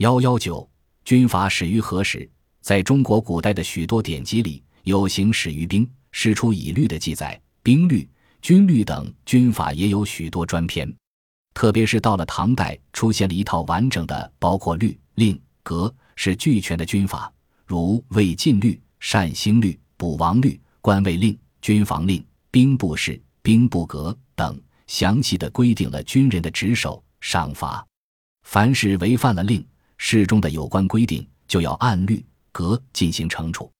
幺幺九，军阀始于何时？在中国古代的许多典籍里，有“行始于兵，师出以律”的记载，兵律、军律等军法也有许多专篇。特别是到了唐代，出现了一套完整的，包括律、令、格，是俱全的军法，如魏晋律、善兴律、补王律、官位令、军防令、兵部事、兵部格等，详细的规定了军人的职守、赏罚。凡是违反了令、事中的有关规定，就要按律、格进行惩处。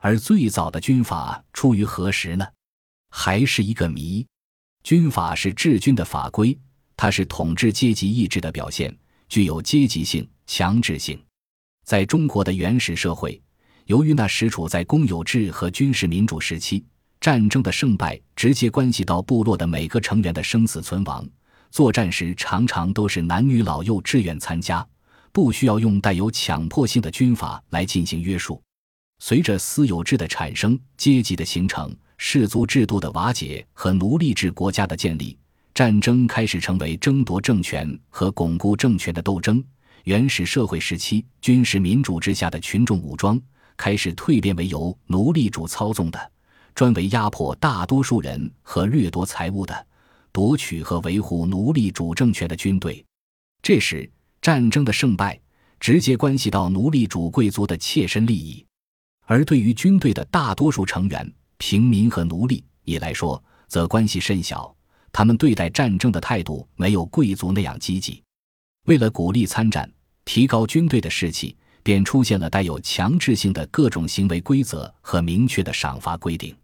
而最早的军法出于何时呢？还是一个谜。军法是治军的法规。它是统治阶级意志的表现，具有阶级性、强制性。在中国的原始社会，由于那时处在公有制和军事民主时期，战争的胜败直接关系到部落的每个成员的生死存亡。作战时常常都是男女老幼志愿参加，不需要用带有强迫性的军法来进行约束。随着私有制的产生、阶级的形成、氏族制度的瓦解和奴隶制国家的建立。战争开始成为争夺政权和巩固政权的斗争。原始社会时期，军事民主之下的群众武装开始蜕变为由奴隶主操纵的、专为压迫大多数人和掠夺财物的、夺取和维护奴隶主政权的军队。这时，战争的胜败直接关系到奴隶主贵族的切身利益，而对于军队的大多数成员——平民和奴隶也来说，则关系甚小。他们对待战争的态度没有贵族那样积极。为了鼓励参战，提高军队的士气，便出现了带有强制性的各种行为规则和明确的赏罚规定。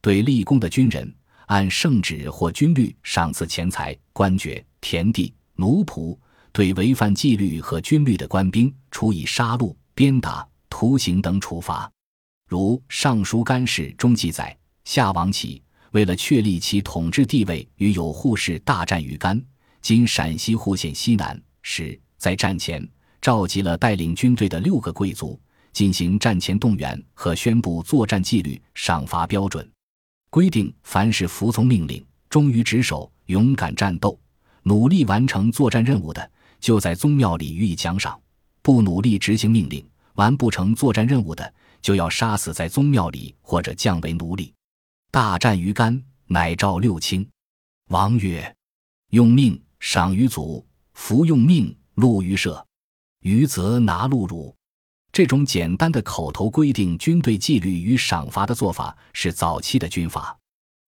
对立功的军人，按圣旨或军律赏赐钱财、官爵、田地、奴仆；对违反纪律和军律的官兵，处以杀戮、鞭打、徒刑等处罚。如《尚书干事》中记载，夏王启。为了确立其统治地位，与有扈氏大战于甘（今陕西户县西南）时，在战前召集了带领军队的六个贵族，进行战前动员和宣布作战纪律、赏罚标准，规定凡是服从命令、忠于职守、勇敢战斗、努力完成作战任务的，就在宗庙里予以奖赏；不努力执行命令、完不成作战任务的，就要杀死在宗庙里或者降为奴隶。大战于干，乃召六卿。王曰：“用命赏于祖，服用命戮于社。余则拿禄辱。”这种简单的口头规定军队纪律与赏罚的做法，是早期的军法。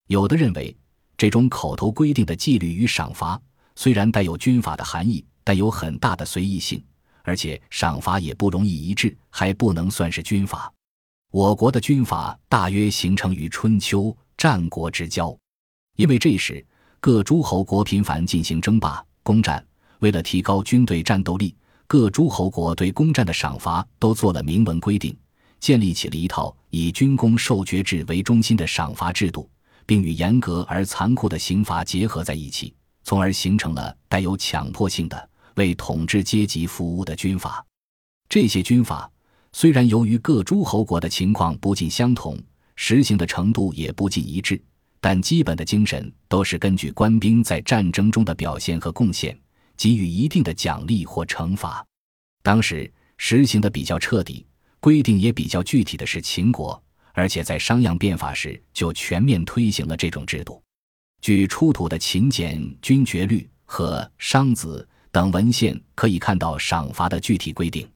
有的认为，这种口头规定的纪律与赏罚虽然带有军法的含义，但有很大的随意性，而且赏罚也不容易一致，还不能算是军法。我国的军阀大约形成于春秋战国之交，因为这时各诸侯国频繁进行争霸攻战，为了提高军队战斗力，各诸侯国对攻战的赏罚都做了明文规定，建立起了一套以军功授爵制为中心的赏罚制度，并与严格而残酷的刑罚结合在一起，从而形成了带有强迫性的为统治阶级服务的军阀。这些军阀。虽然由于各诸侯国的情况不尽相同，实行的程度也不尽一致，但基本的精神都是根据官兵在战争中的表现和贡献，给予一定的奖励或惩罚。当时实行的比较彻底、规定也比较具体的是秦国，而且在商鞅变法时就全面推行了这种制度。据出土的秦简军爵律和商子等文献可以看到赏罚的具体规定，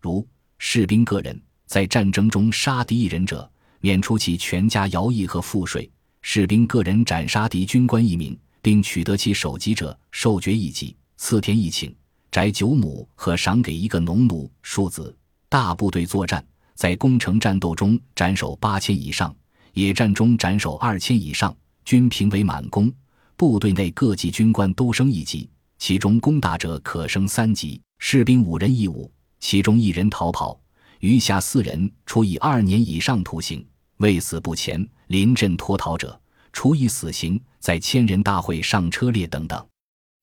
如。士兵个人在战争中杀敌一人者，免除其全家徭役和赋税；士兵个人斩杀敌军官一名，并取得其首级者，授爵一级，赐田一顷，宅九亩和赏给一个农奴。庶子大部队作战，在攻城战斗中斩首八千以上，野战中斩首二千以上，均评为满功。部队内各级军官都升一级，其中攻打者可升三级。士兵五人一伍。其中一人逃跑，余下四人处以二年以上徒刑；未死不前、临阵脱逃者，处以死刑，在千人大会上车列等等。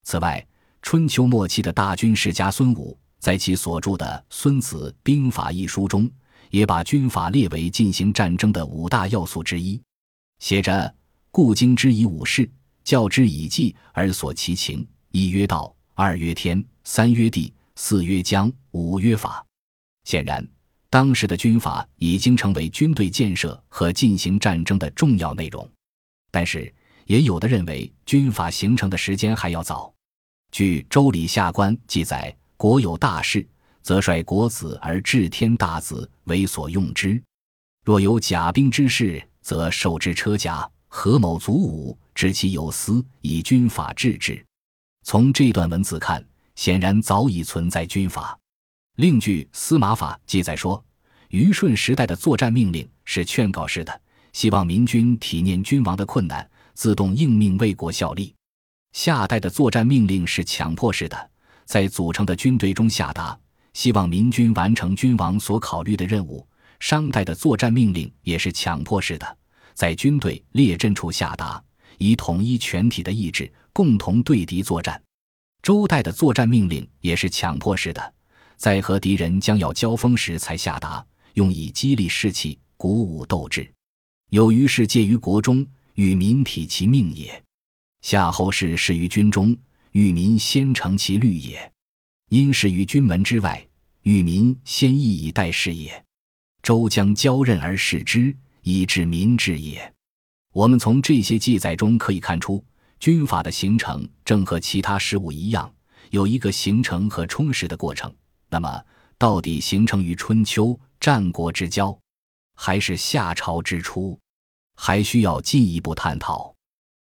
此外，春秋末期的大军事家孙武，在其所著的《孙子兵法》一书中，也把军法列为进行战争的五大要素之一，写着：“故经之以武士，教之以计而索其情。一曰道，二曰天，三曰地。”四曰疆，五曰法。显然，当时的军法已经成为军队建设和进行战争的重要内容。但是，也有的认为军法形成的时间还要早。据《周礼下官》记载：“国有大事，则率国子而治天大子为所用之；若有甲兵之事，则授之车甲，合某卒伍，知其有司，以军法治之。”从这段文字看，显然早已存在军法。另据《司马法》记载说，虞舜时代的作战命令是劝告式的，希望民军体念君王的困难，自动应命为国效力；夏代的作战命令是强迫式的，在组成的军队中下达，希望民军完成君王所考虑的任务；商代的作战命令也是强迫式的，在军队列阵处下达，以统一全体的意志，共同对敌作战；周代的作战命令也是强迫式的。在和敌人将要交锋时才下达，用以激励士气、鼓舞斗志。有于是介于国中，与民体其命也；夏后氏事于军中，与民先成其律也；因事于军门之外，与民先义以待事也。周将交任而事之，以治民治也。我们从这些记载中可以看出，军法的形成正和其他事物一样，有一个形成和充实的过程。那么，到底形成于春秋战国之交，还是夏朝之初，还需要进一步探讨。